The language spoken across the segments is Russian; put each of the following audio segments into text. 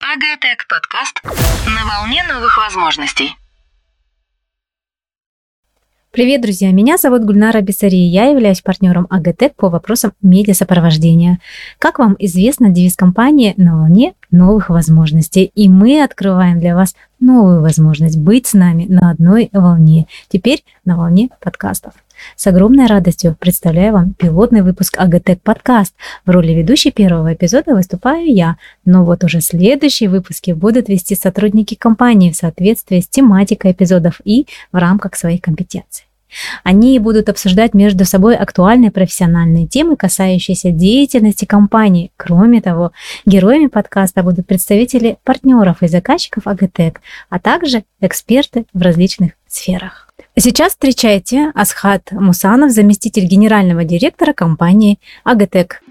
Агатек подкаст на волне новых возможностей. Привет, друзья! Меня зовут Гульнара Бессари. Я являюсь партнером АГТЭК по вопросам медиасопровождения. Как вам известно, девиз компании «На волне новых возможностей». И мы открываем для вас новую возможность быть с нами на одной волне. Теперь на волне подкастов. С огромной радостью представляю вам пилотный выпуск АГТЭК подкаст. В роли ведущей первого эпизода выступаю я, но вот уже следующие выпуски будут вести сотрудники компании в соответствии с тематикой эпизодов и в рамках своих компетенций. Они будут обсуждать между собой актуальные профессиональные темы, касающиеся деятельности компании. Кроме того, героями подкаста будут представители партнеров и заказчиков АГТЭК, а также эксперты в различных сферах. Сейчас встречайте Асхат Мусанов, заместитель генерального директора компании «Агатек».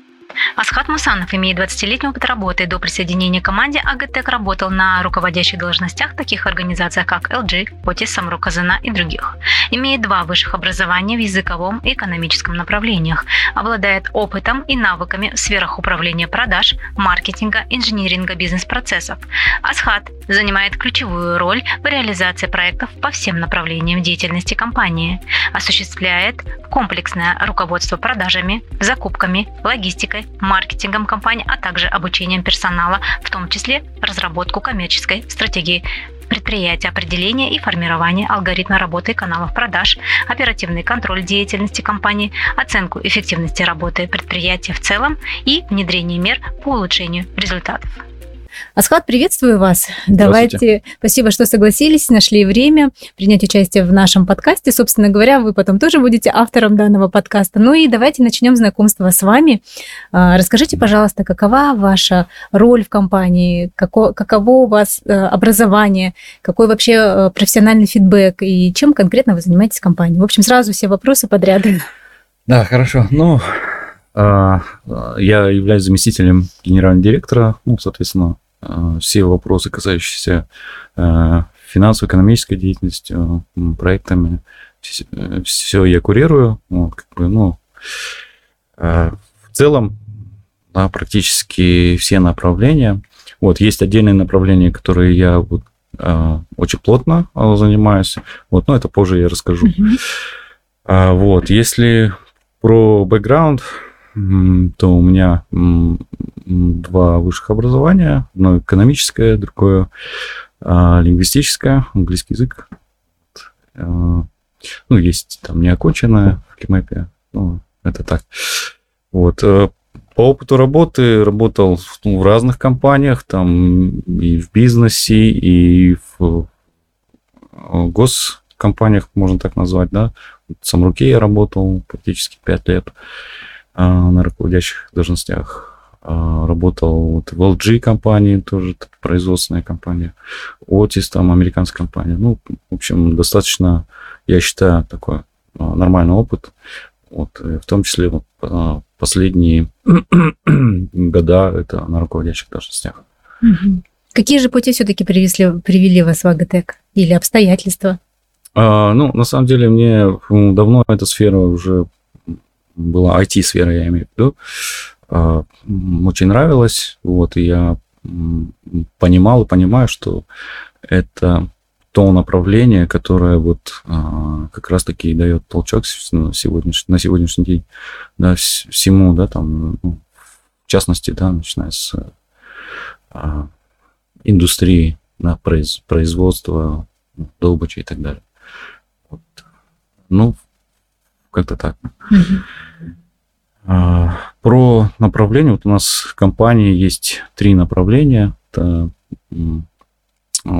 Асхат Мусанов имеет 20-летний опыт работы. До присоединения к команде Агатек работал на руководящих должностях таких организаций, как LG, Potis, Самру Казана и других. Имеет два высших образования в языковом и экономическом направлениях. Обладает опытом и навыками в сферах управления продаж, маркетинга, инжиниринга бизнес-процессов. Асхат занимает ключевую роль в реализации проектов по всем направлениям деятельности компании. Осуществляет комплексное руководство продажами, закупками, логистикой, маркетингом компании, а также обучением персонала, в том числе разработку коммерческой стратегии предприятия, определение и формирование алгоритма работы каналов продаж, оперативный контроль деятельности компании, оценку эффективности работы предприятия в целом и внедрение мер по улучшению результатов. Асхат, приветствую вас. Давайте, спасибо, что согласились, нашли время принять участие в нашем подкасте. Собственно говоря, вы потом тоже будете автором данного подкаста. Ну и давайте начнем знакомство с вами. А, расскажите, пожалуйста, какова ваша роль в компании, каково, каково у вас э, образование, какой вообще э, профессиональный фидбэк и чем конкретно вы занимаетесь в компании? В общем, сразу все вопросы подряд. Да, хорошо. Ну, а, я являюсь заместителем генерального директора, ну, соответственно, все вопросы, касающиеся а, финансово-экономической деятельности, проектами, все я курирую. Вот, как бы, ну, в целом, да, практически все направления. Вот, есть отдельные направления, которые я вот, очень плотно занимаюсь. Вот, но это позже я расскажу. Mm-hmm. Вот, если про бэкграунд, то у меня два высших образования. Одно экономическое, другое а, лингвистическое, английский язык. А, ну, есть там неоконченное в Кимэпе. Ну, это так. Вот. Э, по опыту работы работал ну, в разных компаниях, там и в бизнесе, и в э, госкомпаниях, можно так назвать, да. В Самруке я работал практически 5 лет. А, на руководящих должностях. А, работал вот в LG компании, тоже производственная компания. Otis, там американская компания. Ну, в общем, достаточно, я считаю, такой а, нормальный опыт. Вот, в том числе вот, последние года это на руководящих должностях. Какие же пути все-таки привели, привели вас в АГТЭК или обстоятельства? А, ну, на самом деле, мне давно эта сфера уже была IT-сфера, я имею в виду, а, очень нравилось, вот, и я понимал и понимаю, что это то направление, которое вот а, как раз-таки дает толчок на сегодняшний, на сегодняшний день, да, всему, да, там, ну, в частности, да, начиная с а, индустрии, да, произ, производства, добычи и так далее. Вот. Ну, как-то так. А, про направление. Вот у нас в компании есть три направления. Это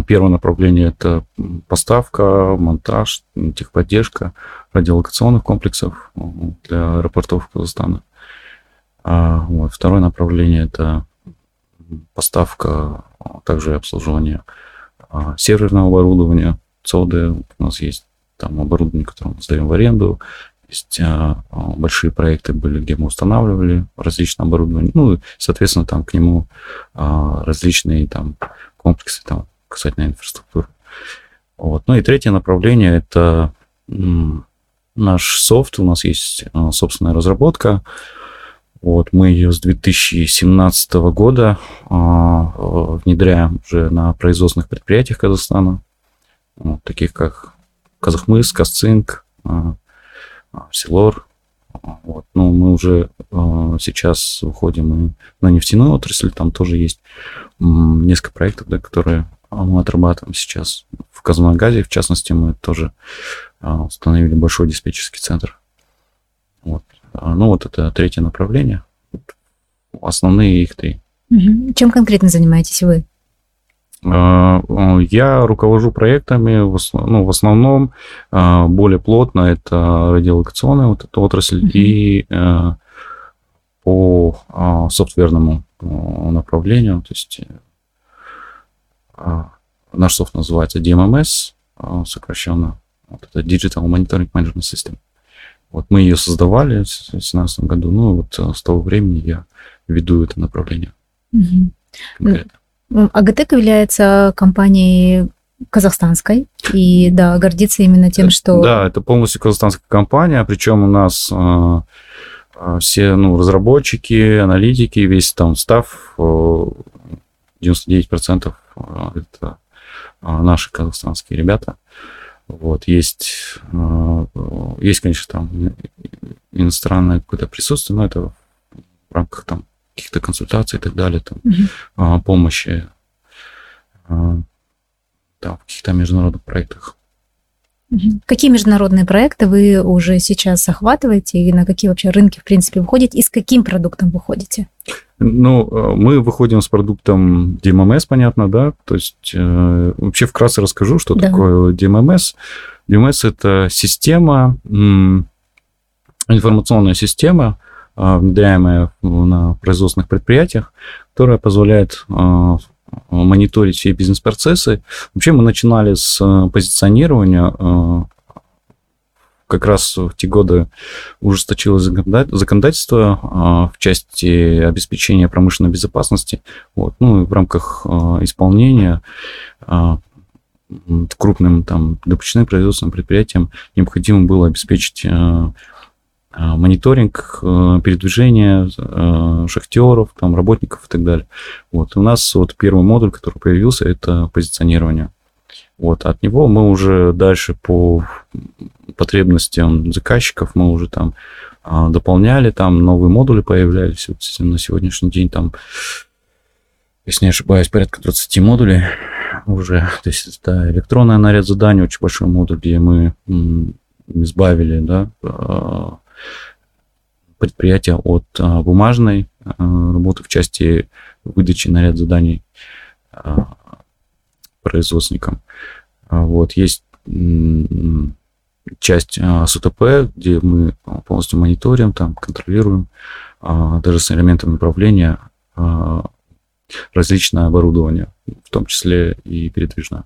Первое направление – это поставка, монтаж, техподдержка радиолокационных комплексов для аэропортов Казахстана. А, вот. Второе направление – это поставка, а также обслуживание серверного оборудования, ЦОДы. У нас есть там оборудование, которое мы сдаем в аренду, есть а, а, большие проекты были, где мы устанавливали различное оборудование. Ну, соответственно, там к нему а, различные там комплексы там касательно инфраструктуры. Вот. Ну и третье направление это наш софт, у нас есть собственная разработка. Вот, мы ее с 2017 года внедряем уже на производственных предприятиях Казахстана, вот, таких как Казахмыс, Касцинк, Силор. Вот. Ну, мы уже э, сейчас уходим на нефтяную отрасль, там тоже есть несколько проектов, да, которые мы отрабатываем сейчас. В Казмагазе, в частности, мы тоже установили большой диспетчерский центр. Вот. Ну, вот это третье направление. Основные их три. Чем конкретно занимаетесь вы? А, я руковожу проектами, в, ну, в основном а, более плотно это радиолокационная вот эта отрасль mm-hmm. и э, по а, софтверному направлению, то есть наш софт называется DMMS, сокращенно, вот это Digital Monitoring Management System. Вот мы ее создавали в 2017 году, ну вот с того времени я веду это направление. Mm-hmm. Конкретно. АГТЭК является компанией казахстанской, и да, гордится именно тем, что... Да, это полностью казахстанская компания, причем у нас э, все ну, разработчики, аналитики, весь там став, 99% это наши казахстанские ребята. Вот, есть, есть, конечно, там иностранное какое-то присутствие, но это в рамках там каких-то консультаций и так далее, там, угу. помощи там, в каких-то международных проектах. Какие международные проекты вы уже сейчас охватываете и на какие вообще рынки, в принципе, выходите и с каким продуктом выходите? Ну, а, мы выходим с продуктом DMMS, понятно, да? То есть э, вообще вкратце расскажу, что да. такое DMMS. DMMS – это система, информационная система, внедряемая на производственных предприятиях, которая позволяет а, мониторить все бизнес-процессы. Вообще мы начинали с а, позиционирования. Как раз в те годы ужесточилось законодательство в части обеспечения промышленной безопасности. Вот. Ну, и в рамках исполнения крупным там допущенным производственным предприятиям необходимо было обеспечить Э, мониторинг э, передвижения э, шахтеров, там, работников и так далее. Вот. У нас вот первый модуль, который появился, это позиционирование. Вот. От него мы уже дальше по потребностям заказчиков мы уже там дополняли, там новые модули появлялись. Вот на сегодняшний день там, если не ошибаюсь, порядка 20 модулей уже. То есть это электронное наряд заданий, очень большой модуль, где мы избавили, да, предприятия от а, бумажной а, работы в части выдачи наряд заданий а, производственникам. Вот есть часть СУТП, где мы полностью мониторим, там контролируем даже с элементами управления различное оборудование, в том числе и передвижное.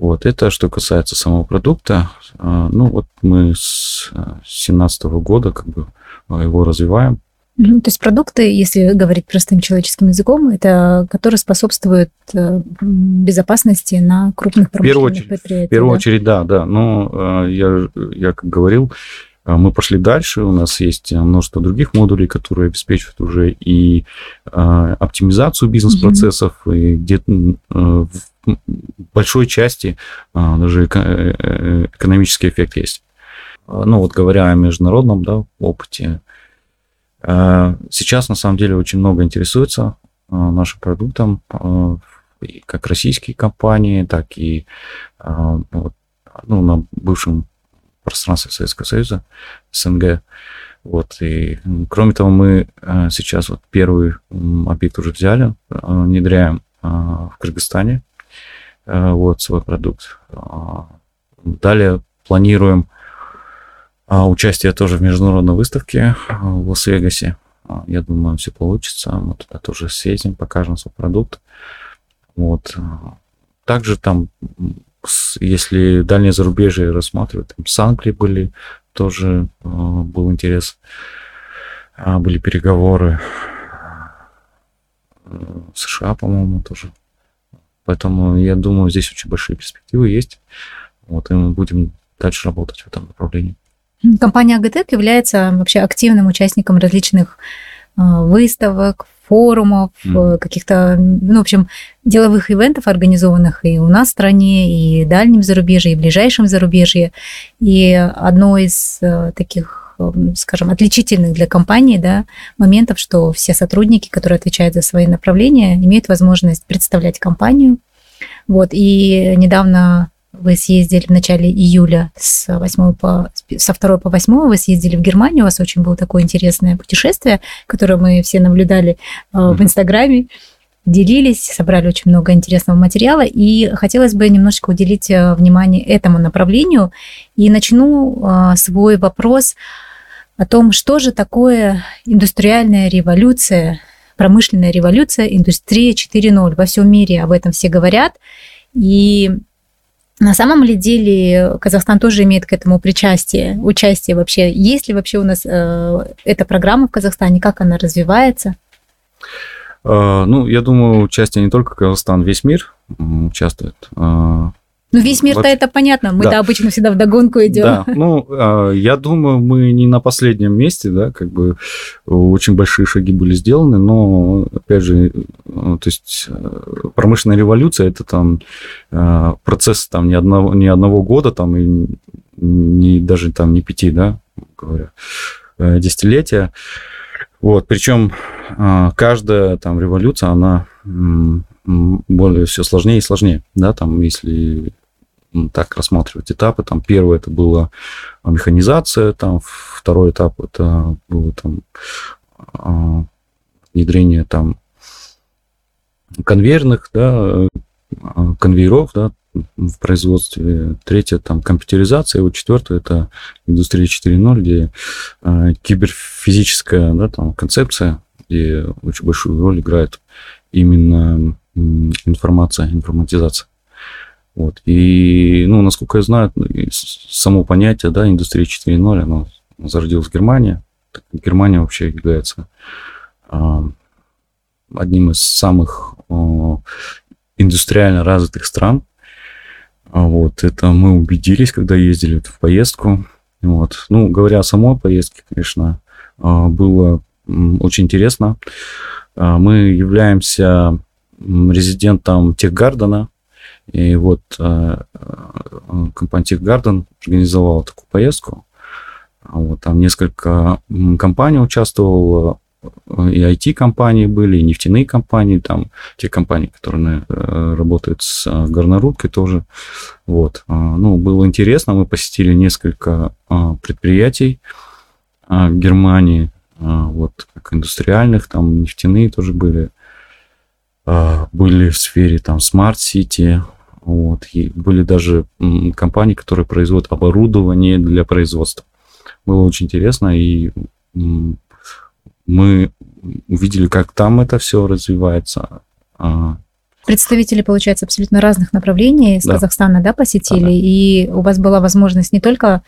Вот, это что касается самого продукта. А, ну, вот мы с 2017 года как бы а, его развиваем. То есть продукты, если говорить простым человеческим языком, это которые способствуют э, безопасности на крупных промышленных предприятиях. В первую да? очередь, да, да. Но я, я как говорил, а мы пошли дальше, у нас есть множество других модулей, которые обеспечивают уже и э, оптимизацию бизнес-процессов, mm-hmm. и где-то э, в большой части э, даже эко- экономический эффект есть. Ну вот говоря о международном да, опыте, э, сейчас на самом деле очень много интересуется э, нашим продуктом, э, как российские компании, так и э, ну, на бывшем пространстве Советского Союза, СНГ. Вот, и кроме того, мы э, сейчас вот первый объект уже взяли, э, внедряем э, в Кыргызстане вот свой продукт. Далее планируем участие тоже в международной выставке в Лас-Вегасе. Я думаю, все получится. Мы туда тоже съездим, покажем свой продукт. Вот. Также там если дальнее зарубежье рассматривать, там с Англией были, тоже э, был интерес, а, были переговоры. Э, США, по-моему, тоже. Поэтому я думаю, здесь очень большие перспективы есть. Вот, и мы будем дальше работать в этом направлении. Компания Агатек является вообще активным участником различных выставок, форумов, mm. каких-то, ну, в общем, деловых ивентов, организованных и у нас в стране, и в дальнем зарубежье, и в ближайшем зарубежье. И одно из э, таких скажем, отличительных для компании да, моментов, что все сотрудники, которые отвечают за свои направления, имеют возможность представлять компанию. Вот, и недавно вы съездили в начале июля с 8 по, со 2 по 8 вы съездили в Германию, у вас очень было такое интересное путешествие, которое мы все наблюдали э, в Инстаграме, делились, собрали очень много интересного материала, и хотелось бы немножечко уделить э, внимание этому направлению, и начну э, свой вопрос о том, что же такое индустриальная революция, промышленная революция, индустрия 4.0. Во всем мире об этом все говорят, и на самом ли деле Казахстан тоже имеет к этому причастие, участие вообще? Есть ли вообще у нас э, эта программа в Казахстане, как она развивается? Э, ну, я думаю, участие не только Казахстан, весь мир участвует. Э, ну, весь мир-то это понятно, мы-то да. обычно всегда в догонку идем. Да, ну, а, я думаю, мы не на последнем месте, да, как бы очень большие шаги были сделаны, но, опять же, э, то есть э, промышленная революция – это там э, процесс там не одного, не одного года, там, и не, даже там не пяти, да, говоря, десятилетия. Вот, причем каждая там революция, она более все сложнее и сложнее, да, там, если так рассматривать этапы. Там первый это была механизация, там второй этап это было там а, внедрение там конвейерных, да, а, конвейеров, да, в производстве. Третье там компьютеризация, вот четвертое это индустрия 4.0, где э, киберфизическая, да, там концепция, где очень большую роль играет именно информация, информатизация. Вот. И, ну, насколько я знаю, ну, само понятие, да, индустрия 4.0, оно зародилось в Германии. Германия вообще является э, одним из самых индустриально развитых стран. Вот, это мы убедились, когда ездили в поездку. Вот. Ну, говоря о самой поездке, конечно, было очень интересно. Мы являемся резидентом Техгардена, и вот э, э, компания Техгарден организовала такую поездку. Вот, там несколько компаний участвовало, э, и IT-компании были, и нефтяные компании, там те компании, которые работают с горнорудкой тоже. Вот. Ну, было интересно, мы посетили несколько предприятий в Германии, вот, как индустриальных, там нефтяные тоже были, были в сфере там City, вот. И были даже компании, которые производят оборудование для производства. Было очень интересно, и мы увидели, как там это все развивается. А, Представители, получается, абсолютно разных направлений из да. Казахстана, да, посетили, да. и у вас была возможность не только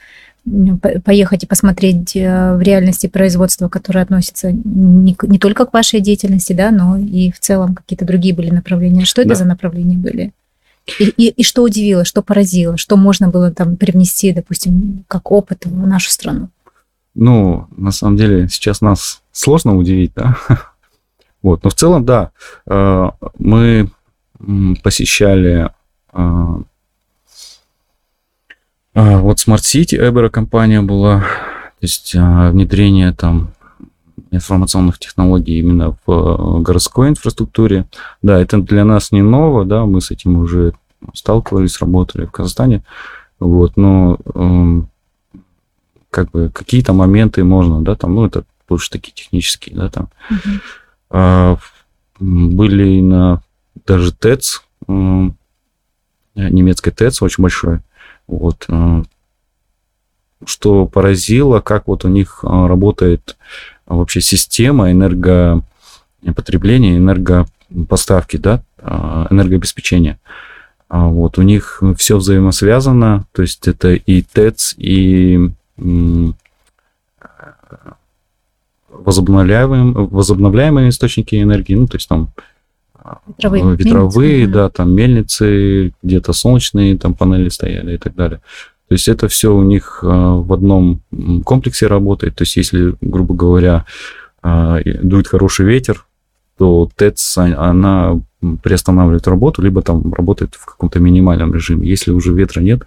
поехать и посмотреть э, в реальности производства, которое относится не, не только к вашей деятельности, да, но и в целом какие-то другие были направления. Что это да. за направления были? И, и, и что удивило, что поразило, что можно было там привнести, допустим, как опыт в нашу страну? Ну, на самом деле, сейчас нас сложно удивить, да. Вот, но в целом, да, э, мы посещали э, э, вот Smart City, Эбера компания была, то есть внедрение там информационных технологий именно в э, городской инфраструктуре. Да, это для нас не ново, да, мы с этим уже сталкивались, работали в Казахстане, вот, но эм, как бы какие-то моменты можно, да, там, ну, это больше такие технические, да, там. Uh-huh. А, были на даже ТЭЦ, э, ТЭЦ очень большой, вот, э, что поразило, как вот у них работает вообще система энергопотребления, энергопоставки, да, а, энергообеспечения. А вот у них все взаимосвязано, то есть это и ТЭЦ, и возобновляемые, возобновляемые источники энергии, ну, то есть там ветровые, ветровые мельницы, да, там мельницы, где-то солнечные там панели стояли и так далее. То есть это все у них в одном комплексе работает. То есть если, грубо говоря, дует хороший ветер, то ТЭЦ, она приостанавливает работу, либо там работает в каком-то минимальном режиме. Если уже ветра нет,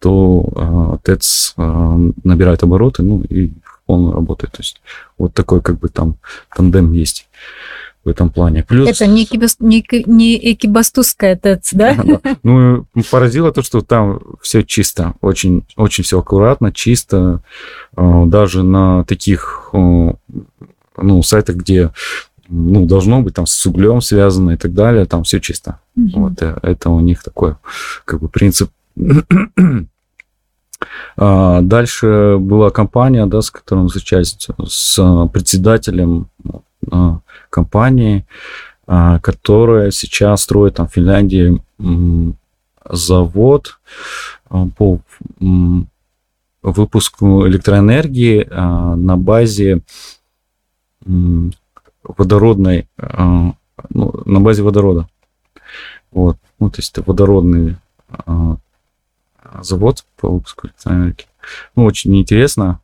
то ТЭЦ набирает обороты, ну и он работает. То есть вот такой как бы там тандем есть в этом плане. Плюс... Это не, экибас... не, не экибастузская ТЭЦ, да? Ну, поразило то, что там все чисто, очень, очень все аккуратно, чисто. А, даже на таких а, ну, сайтах, где ну, должно быть там с углем связано и так далее, там все чисто. Угу. Вот э, это у них такой как бы принцип а, дальше была компания, да, с которой мы встречались, с председателем компании, а, которая сейчас строит там в Финляндии завод по выпуску электроэнергии на базе водородной, ну, на базе водорода. Вот, ну, то есть это водородный завод по выпуску электроэнергии. Ну, очень интересно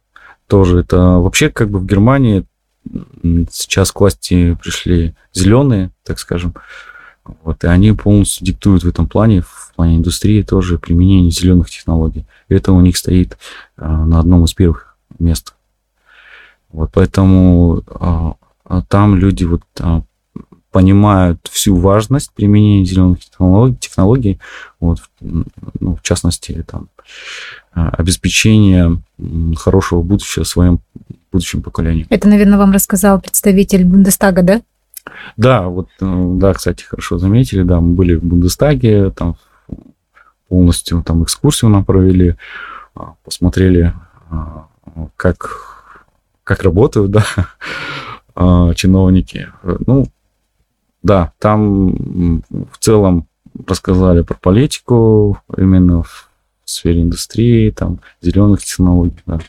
тоже. Это вообще как бы в Германии сейчас к власти пришли зеленые, так скажем, вот, и они полностью диктуют в этом плане, в плане индустрии тоже применение зеленых технологий. И это у них стоит а, на одном из первых мест. Вот, поэтому а, а там люди вот а, понимают всю важность применения зеленых технологий, технологий вот, ну, в частности, там, а, обеспечение хорошего будущего своим будущим поколениям. Это, наверное, вам рассказал представитель Бундестага, да? Да, вот, э, да, кстати, хорошо заметили, да, мы были в Бундестаге, там полностью там экскурсию нам провели, а, посмотрели, а, как, как работают, да, чиновники. Ну, да, там в целом рассказали про политику именно в сфере индустрии, там, зеленых технологий, да.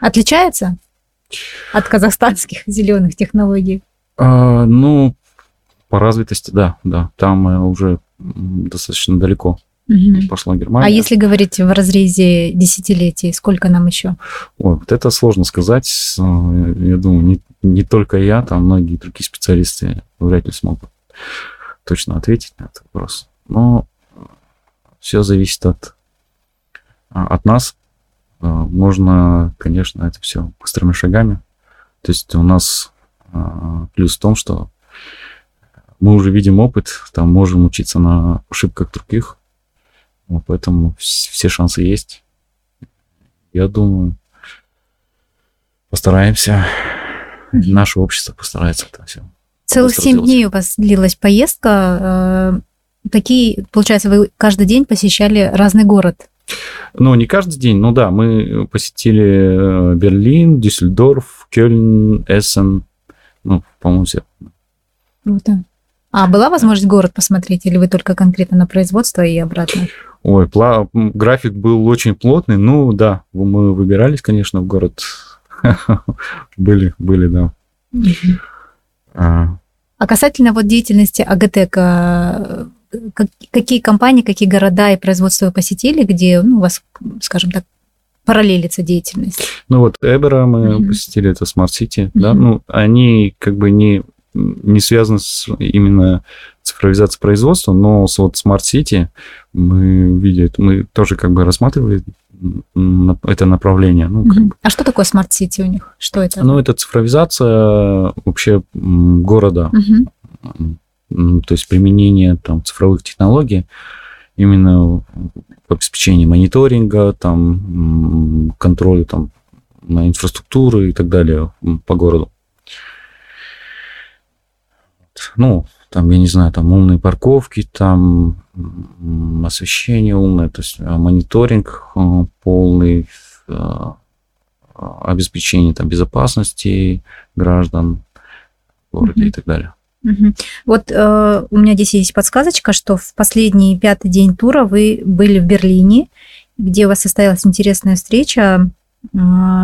Отличается от казахстанских зеленых технологий? А, ну, по развитости, да, да. Там уже достаточно далеко угу. пошла Германия. А если говорить в разрезе десятилетий, сколько нам еще? Ой, вот это сложно сказать. Я думаю, не, не только я, там многие другие специалисты вряд ли смогут точно ответить на этот вопрос. Но все зависит от, от нас. Можно, конечно, это все быстрыми шагами. То есть у нас плюс в том, что мы уже видим опыт, там можем учиться на ошибках других, вот поэтому все шансы есть. Я думаю, постараемся, наше общество постарается это все. Целых семь дней у вас длилась поездка. Какие, э, получается, вы каждый день посещали разный город? Ну, не каждый день, ну да, мы посетили э, Берлин, Дюссельдорф, Кёльн, Эссен, ну, по-моему, все. Круто. А была возможность город посмотреть, или вы только конкретно на производство и обратно? Ой, пла- график был очень плотный. Ну, да, мы выбирались, конечно, в город. были, были, да. а. а касательно вот деятельности АГТЭК, какие компании, какие города и производства вы посетили, где ну, у вас, скажем так, параллелится деятельность? Ну вот Эбера мы uh-huh. посетили, это Smart City, uh-huh. да, ну они как бы не не связано с именно цифровизацией производства, но с вот Smart City мы видели, мы тоже как бы рассматривали это направление. Ну, как бы. А что такое Smart City у них? Что это? Ну, это цифровизация вообще города. Угу. То есть применение там цифровых технологий именно в обеспечении мониторинга, там, контроля там, на инфраструктуру и так далее по городу ну, там, я не знаю, там умные парковки, там освещение умное, то есть а, мониторинг а, полный, а, обеспечение там безопасности граждан в городе mm-hmm. и так далее. Угу. Вот э, у меня здесь есть подсказочка, что в последний пятый день тура вы были в Берлине, где у вас состоялась интересная встреча э,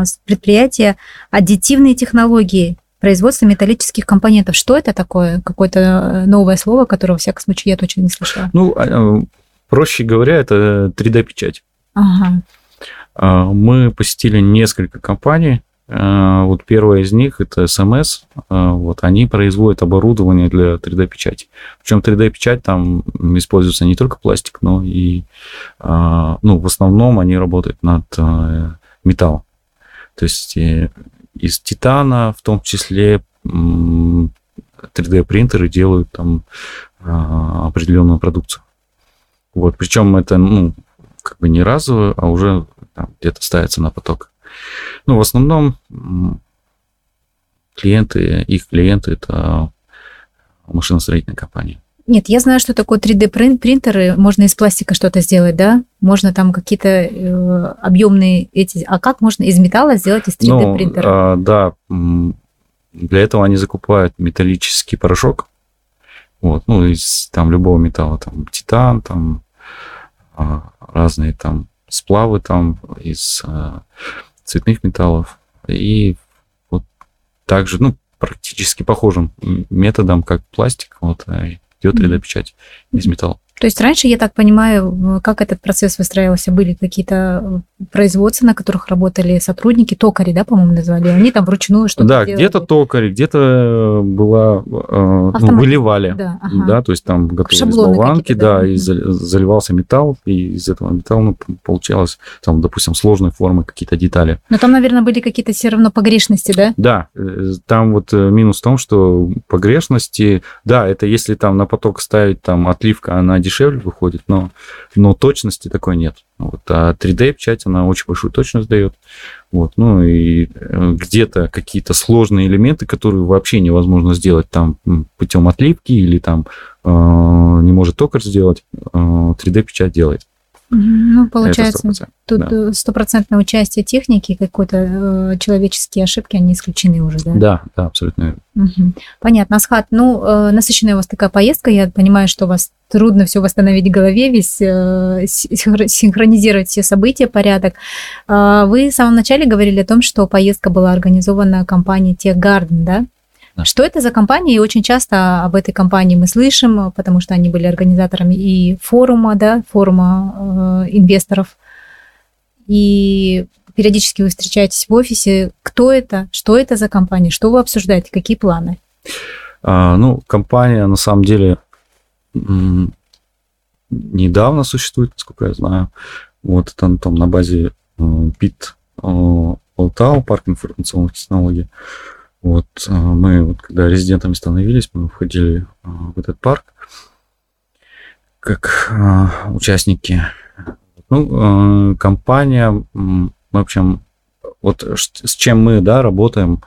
с предприятия аддитивные технологии производство металлических компонентов. Что это такое? Какое-то э, новое слово, которого, во всяком случае, я точно не слышала. Ну, а, э, проще говоря, это 3D-печать. Ага. А, Мы посетили несколько компаний. А, Вот первая из них это SMS. А, Вот они производят оборудование для 3D-печати. Причем 3D-печать там используется не только пластик, но и, а, ну, в основном они работают над металлом. То есть э, из титана, в том числе м, 3D-принтеры делают там определенную продукцию. Вот, причем это, ну, как бы не разово, а уже где-то ставится на поток. Ну, в основном клиенты, их клиенты это машиностроительные компании. Нет, я знаю, что такое 3D-принтеры. Можно из пластика что-то сделать, да? Можно там какие-то э, объемные эти... А как можно из металла сделать из 3D-принтера? Ну, а, да, для этого они закупают металлический порошок. Вот, ну, из там любого металла, там титан, там а, разные там сплавы там из а, цветных металлов. И вот также, ну, практически похожим методом, как пластик, вот, а, идет Мгм. 3D-печать из металла. То есть раньше, я так понимаю, э, как этот процесс выстраивался, были какие-то э, производства, на которых работали сотрудники, токари, да, по-моему, назвали, они там вручную что-то Да, делали. где-то токарь, где-то была, э, ну, выливали. Да, ага. Да, то есть там готовились Шаблоны болванки, да. да, и заливался металл, и из этого металла ну, получалось, там, допустим, сложной формы какие-то детали. Но там, наверное, были какие-то все равно погрешности, да? Да, э, там вот э, минус в том, что погрешности, да, это если там на поток ставить там отливка, она дешевле выходит, но, но точности такой нет. Вот, а 3D-печать, она очень большую точность дает. Вот, ну и э, где-то какие-то сложные элементы, которые вообще невозможно сделать там путем отливки или там э, не может токарь сделать, э, 3D-печать делает. Ну, получается, 100%. тут да. э, стопроцентное участие техники, какой-то э, человеческие ошибки, они исключены уже, да? Да, да, абсолютно. Мгм. Понятно. Асхат, ну, э, насыщенная у вас такая поездка, я понимаю, что у вас трудно все восстановить в голове, весь э, синхро- синхронизировать все события, порядок. А, Вы в самом начале говорили о том, что поездка была организована компанией Техгарден, да? Да. Что это за компания? И очень часто об этой компании мы слышим, потому что они были организаторами и форума, да, форума э, инвесторов. И периодически вы встречаетесь в офисе. Кто это? Что это за компания? Что вы обсуждаете? Какие планы? А, ну, компания на самом деле недавно существует, насколько я знаю. Вот это там на базе э, ПИТ э, Алтау, парк информационных технологий. Вот э, мы, вот, когда резидентами становились, мы входили э, в этот парк как э, участники. Ну, компания, в общем, вот с чем мы, да, работаем,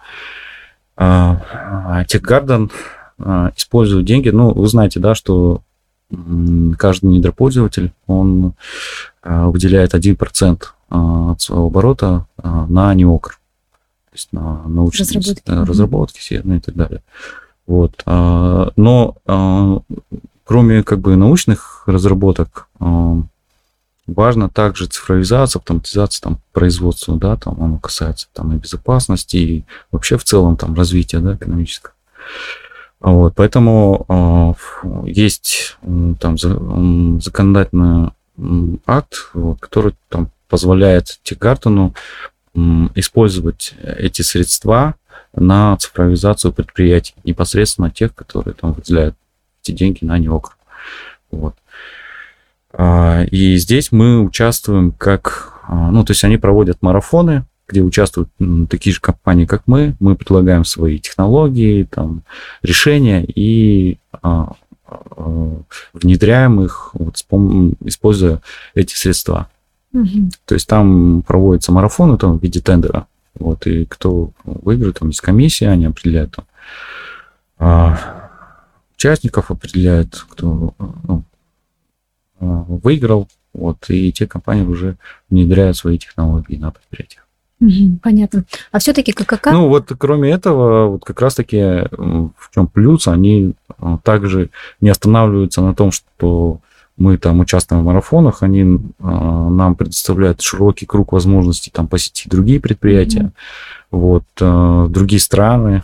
а, Техгарден а, использует деньги. Ну, вы знаете, да, что каждый недропользователь, он а, выделяет 1% а, от своего оборота а, на неокр. То есть на научные Разработки. Мгм. разработки, все, ну и так далее. Вот. а, Но а, кроме как бы научных разработок, а, важно также цифровизация, автоматизация там, производства, да, там оно касается там и безопасности, и вообще в целом там развития, да, экономического. Вот, поэтому ф- есть там законодательный акт, вот, который там позволяет Тигартону м, использовать эти средства на цифровизацию предприятий, непосредственно тех, которые там выделяют эти деньги на НИОКР. Вот. А, И здесь мы участвуем как... а, Ну, то есть они проводят марафоны, где участвуют такие же компании, как мы. Мы предлагаем свои технологии, там, решения и а, внедряем их, вот, используя эти средства. Мгм. То есть там проводятся марафоны там, в виде тендера. Вот, и кто выиграет, там есть комиссия, они определяют там, а, участников, определяют, кто ну, а, выиграл. Вот, и те компании уже внедряют свои технологии на предприятиях. Мгм. Понятно. А все-таки ККК? Ну, вот кроме этого, вот как раз-таки в чем плюс, они а, также не останавливаются на том, что мы там участвуем в марафонах, они а, нам предоставляют широкий круг возможностей там посетить другие предприятия, Мгм. вот, а, другие страны.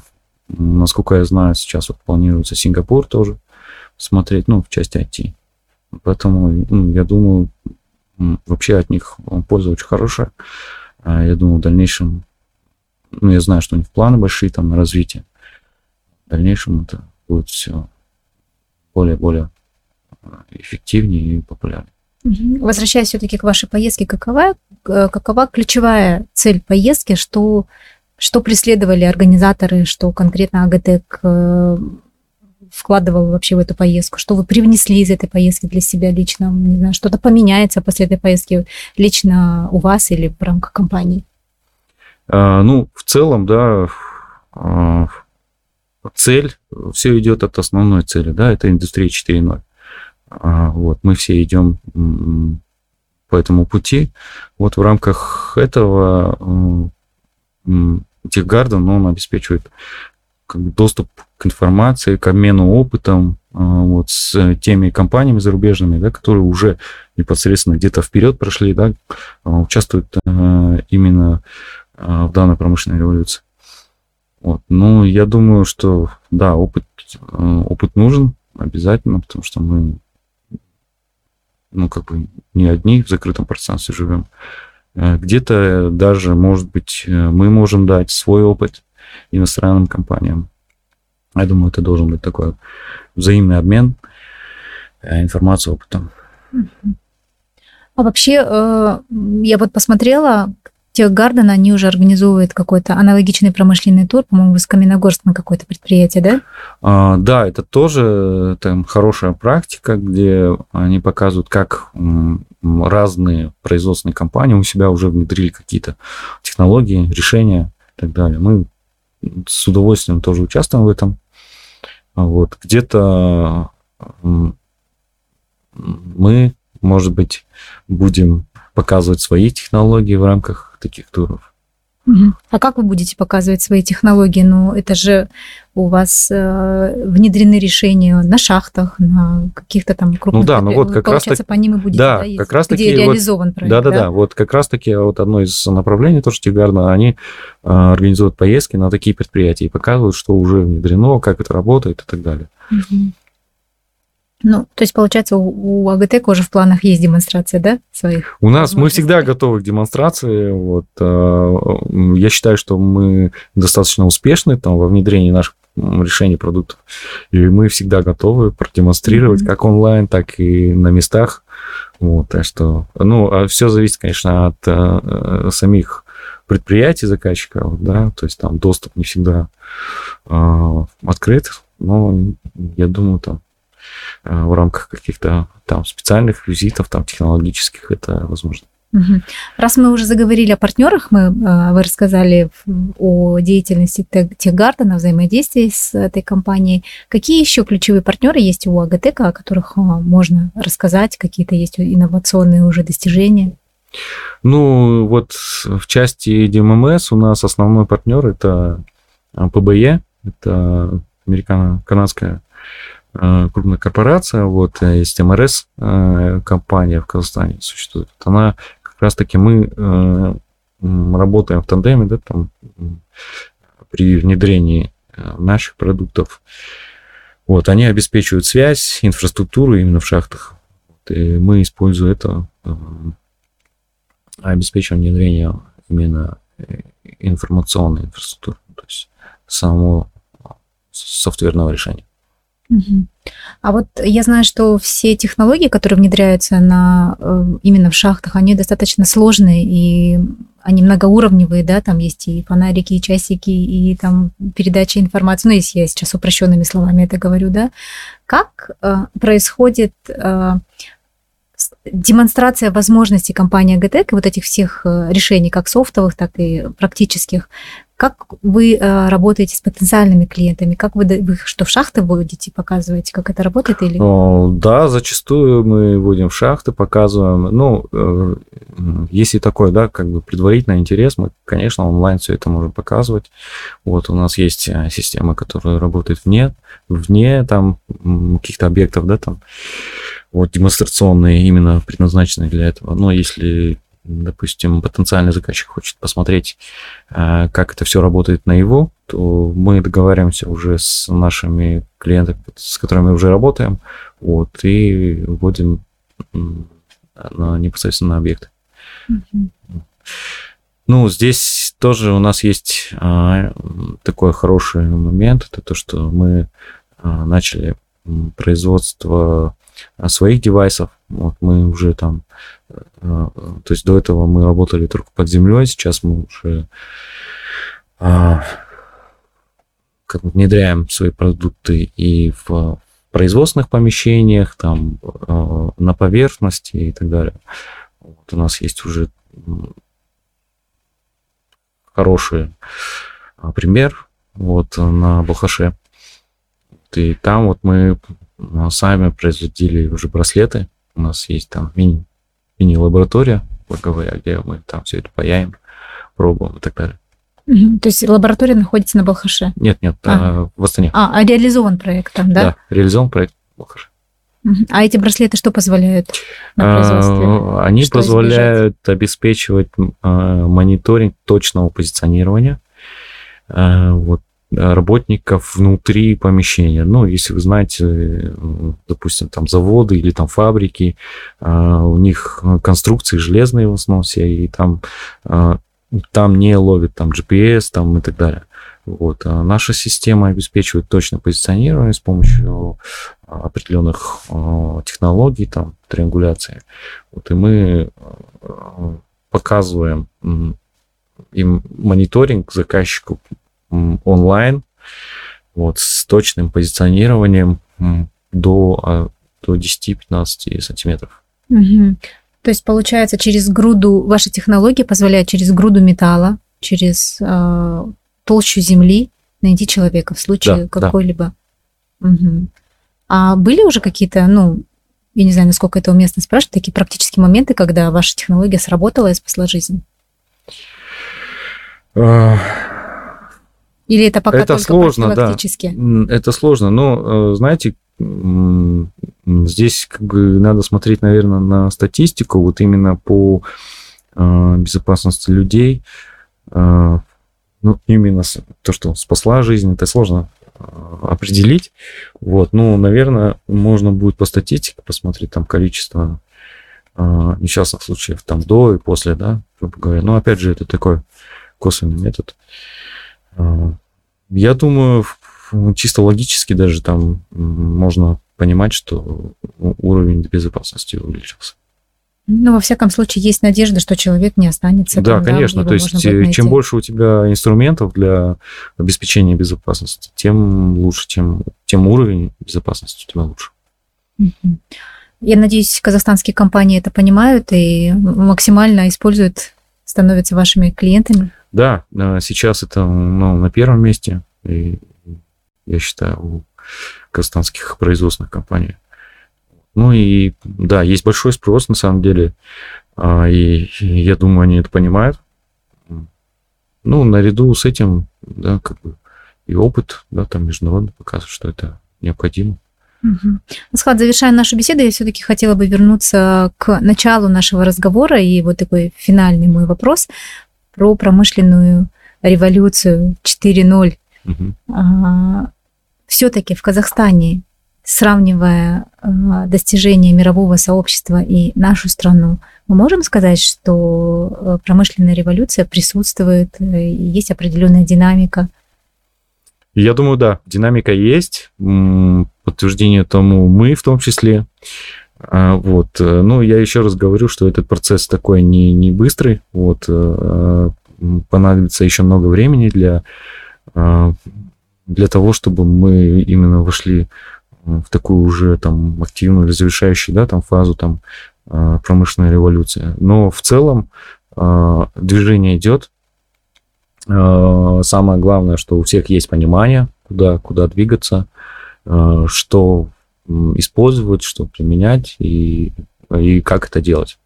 Насколько я знаю, сейчас вот планируется Сингапур тоже смотреть, ну, в части IT. Поэтому, ну, я думаю, вообще от них польза очень хорошая. А, я думаю, в дальнейшем, ну, я знаю, что у них планы большие там на развитие. В дальнейшем это будет все более-более эффективнее и популярнее. Возвращаясь все-таки к вашей поездке, какова, какова ключевая цель поездки, что, что преследовали организаторы, что конкретно АГТЭК э, вкладывал вообще в эту поездку? Что вы привнесли из этой поездки для себя лично? Не знаю, что-то поменяется после этой поездки лично у вас или в рамках компании? А, ну, в целом, да, а, цель, все идет от основной цели, да, это индустрия 4.0. А, вот, мы все идем по этому пути. Вот в рамках этого Техгарден, ну, он обеспечивает доступ к информации, к обмену опытом а, вот, с теми компаниями зарубежными, да, которые уже непосредственно где-то вперед прошли, да, участвуют именно в данной промышленной революции. Вот. Ну, я думаю, что да, опыт, опыт нужен обязательно, потому что мы ну, как бы не одни в закрытом пространстве живем. Где-то даже, может быть, мы можем дать свой опыт, иностранным компаниям. Я думаю, это должен быть такой взаимный обмен э, информацией, опытом. А вообще, э, я вот посмотрела, Техгарден, они уже организуют какой-то аналогичный промышленный тур, по-моему, из Каменогорска какое-то предприятие, да? А, да, это тоже там хорошая практика, где они показывают, как разные производственные компании у себя уже внедрили какие-то технологии, решения и так далее. Мы с удовольствием тоже участвуем в этом. Вот. Где-то мы, может быть, будем показывать свои технологии в рамках таких туров. А как вы будете показывать свои технологии? Ну, это же у вас э, внедрены решения на шахтах, на каких-то там крупных... Ну да, ну вот как раз таки... по ним и будете, да, да как раз где таки реализован вот, проект, да, да, да, вот как раз таки вот одно из направлений, тоже Тигарна, они э, организуют поездки на такие предприятия и показывают, что уже внедрено, как это работает и так далее. Угу. Ну, то есть, получается, у, у АГТЭК уже в планах есть демонстрация, да, своих? У нас мы всегда готовы к демонстрации. Вот, э, я считаю, что мы достаточно успешны там, во внедрении наших решений продуктов. И мы всегда готовы продемонстрировать mm-hmm. как онлайн, так и на местах. Вот, так что, ну, а все зависит, конечно, от э, самих предприятий заказчиков, да, то есть там доступ не всегда э, открыт, но я думаю, там Э, в рамках каких-то там специальных визитов, там технологических, это возможно. Раз мы уже заговорили о партнерах, мы, э, вы рассказали о деятельности Техгардена, взаимодействии с этой компанией. Какие еще ключевые партнеры есть у АГТЭКа, о которых э, можно рассказать? Какие-то есть инновационные уже достижения? Ну, вот в части ДММС у нас основной партнер это ПБЕ, это американо-канадская Э, крупная корпорация, вот э, есть МРС э, компания в Казахстане существует. Вот она как раз таки мы работаем в тандеме, да, там при внедрении наших продуктов. Вот, они обеспечивают связь, инфраструктуру именно в шахтах. И мы, используя это, обеспечиваем внедрение именно информационной инфраструктуры, то есть самого софтверного решения. А вот я знаю, что все технологии, которые внедряются на, э, именно в шахтах, они достаточно сложные и они многоуровневые, да, там есть и фонарики, и часики, и там передача информации, ну, если я сейчас упрощенными словами это говорю, да, как э, происходит э, демонстрация возможностей компании ГТЭК и вот этих всех э, решений, как софтовых, так и практических, как вы э, работаете с потенциальными клиентами? Как вы, вы что, в шахты будете показываете, как это работает? Или... Да, зачастую мы будем в шахты, показываем. Ну, э, если такой, да, как бы предварительный интерес, мы, конечно, онлайн все это можем показывать. Вот у нас есть э, система, которая работает вне, вне там каких-то объектов, да, там, вот демонстрационные, именно предназначенные для этого. Но если допустим, потенциальный заказчик хочет посмотреть, э, как это все работает на его, то мы договариваемся уже с нашими клиентами, с которыми уже работаем, вот, и вводим на непосредственно на объекты. Mm-hmm. Ну, здесь тоже у нас есть а, такой хороший момент, это то, что мы а, начали производство своих девайсов. Вот мы уже там, а, то есть до этого мы работали только под землей, сейчас мы уже а, как внедряем свои продукты и в производственных помещениях, там а, на поверхности и так далее. Вот у нас есть уже хороший а, пример вот на Балхаше. И там вот мы а, сами производили уже браслеты. У нас есть там мини, мини-лаборатория, говоря, где мы там все это паяем, пробуем и так далее. То есть лаборатория находится на Балхаше? Нет, нет, а. в Астане. А, а реализован проект там, да? Да, реализован проект в Балхаше. А эти браслеты что позволяют на производстве? Они что позволяют избежать? обеспечивать мониторинг точного позиционирования. Вот работников внутри помещения. Ну, если вы знаете, допустим, там заводы или там фабрики, у них конструкции железные в основном все, и там, там не ловит там GPS там и так далее. Вот. А наша система обеспечивает точное позиционирование с помощью определенных технологий, там, триангуляции. Вот, и мы показываем им мониторинг заказчику онлайн, вот, с точным позиционированием до, а, до 10-15 сантиметров. Угу. То есть, получается, через груду, ваша технология позволяет через груду металла, через э, толщу земли найти человека в случае да, какой-либо. Да. Угу. А были уже какие-то, ну, я не знаю, насколько это уместно спрашивать, такие практические моменты, когда ваша технология сработала и спасла жизнь? Или это пока это только сложно, да. Это сложно, но, э, знаете, здесь как бы надо смотреть, наверное, на статистику, вот именно по э, безопасности людей. Э, ну, именно то, что спасла жизнь, это сложно определить. Вот, ну, наверное, можно будет по статистике посмотреть там количество несчастных случаев там до и после, да, грубо говоря. Но опять же, это такой косвенный метод. Я думаю, чисто логически даже там можно понимать, что уровень безопасности увеличился. Ну, во всяком случае, есть надежда, что человек не останется. Да, там, конечно. Да, То есть, э, чем больше у тебя инструментов для обеспечения безопасности, тем лучше, тем, тем уровень безопасности у тебя лучше. Я надеюсь, казахстанские компании это понимают и максимально используют, становятся вашими клиентами. Да, сейчас это ну, на первом месте, и, я считаю, у казахстанских производственных компаний. Ну и да, есть большой спрос на самом деле, а, и я думаю, они это понимают. Ну, наряду с этим, да, как бы и опыт, да, там международный показывает, что это необходимо. Угу. Асхат, завершая нашу беседу, я все-таки хотела бы вернуться к началу нашего разговора и вот такой финальный мой вопрос про промышленную революцию 4.0. Угу. А, все-таки в Казахстане, сравнивая а, достижения мирового сообщества и нашу страну, мы можем сказать, что э, промышленная революция присутствует, э, есть определенная динамика. Я думаю, да, динамика есть. Подтверждение тому мы в том числе. А, вот. Э, ну, я еще раз говорю, что этот процесс такой не, не быстрый. Вот. Э, понадобится еще много времени для, э, для того, чтобы мы именно вошли в такую уже там активную или завершающую да, там, фазу там, промышленной революции. Но в целом движение идет. Самое главное, что у всех есть понимание, куда, куда двигаться, что использовать, что применять и, и как это делать.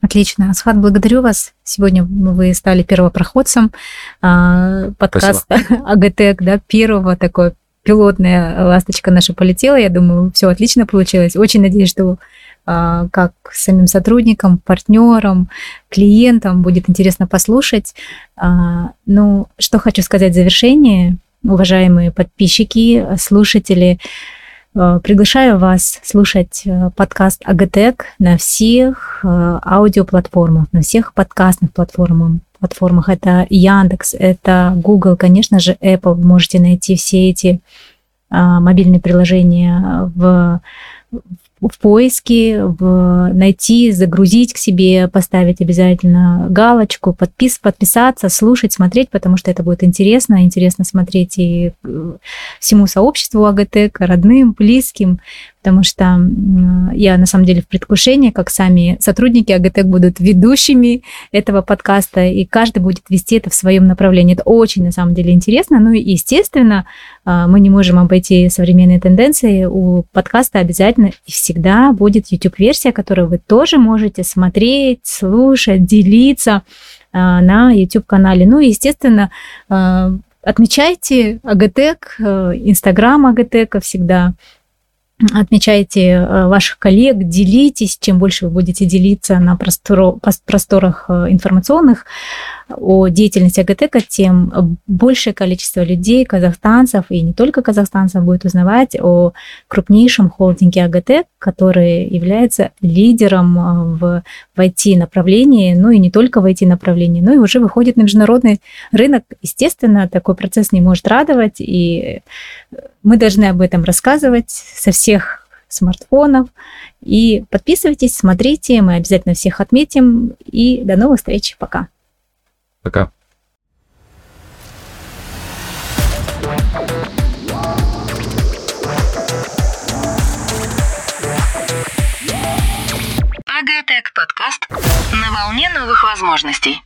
Отлично. Асхат, благодарю вас. Сегодня вы стали первопроходцем а, подкаста АГТЭК, да, первого такой пилотная ласточка наша полетела. Я думаю, все отлично получилось. Очень надеюсь, что как самим сотрудникам, партнерам, клиентам будет интересно послушать. А, ну, что хочу сказать в завершение, уважаемые подписчики, слушатели. Э, приглашаю вас слушать подкаст Агатек на всех аудиоплатформах, на всех подкастных платформах. платформах. Это Яндекс, это Google, конечно же, Apple. Вы можете найти все эти мобильные приложения в в поиске, в найти, загрузить к себе, поставить обязательно галочку, подпис, подписаться, слушать, смотреть, потому что это будет интересно. Интересно смотреть и э, всему сообществу АГТЭК, родным, близким, потому что я на самом деле в предвкушении, как сами сотрудники АГТЭК будут ведущими этого подкаста, и каждый будет вести это в своем направлении. Это очень на самом деле интересно. Ну и, естественно, а, мы не можем обойти современные тенденции. У подкаста обязательно и всегда будет YouTube-версия, которую вы тоже можете смотреть, слушать, делиться а, на YouTube-канале. Ну и, естественно, а, отмечайте АГТЭК, Инстаграм АГТЭКа всегда отмечайте э, ваших коллег, делитесь, чем больше вы будете делиться на просторах э, информационных, о деятельности АГТЭКа, тем большее количество людей, казахстанцев и не только казахстанцев будет узнавать о крупнейшем холдинге АГТЭК, который является лидером а, в, в IT-направлении, ну и не только в IT-направлении, но и уже выходит на международный рынок. Естественно, такой процесс не может радовать, и мы должны об этом рассказывать со всех смартфонов. И подписывайтесь, смотрите, мы обязательно всех отметим. И до новых встреч. Пока. Пока. Агатек подкаст на волне новых возможностей.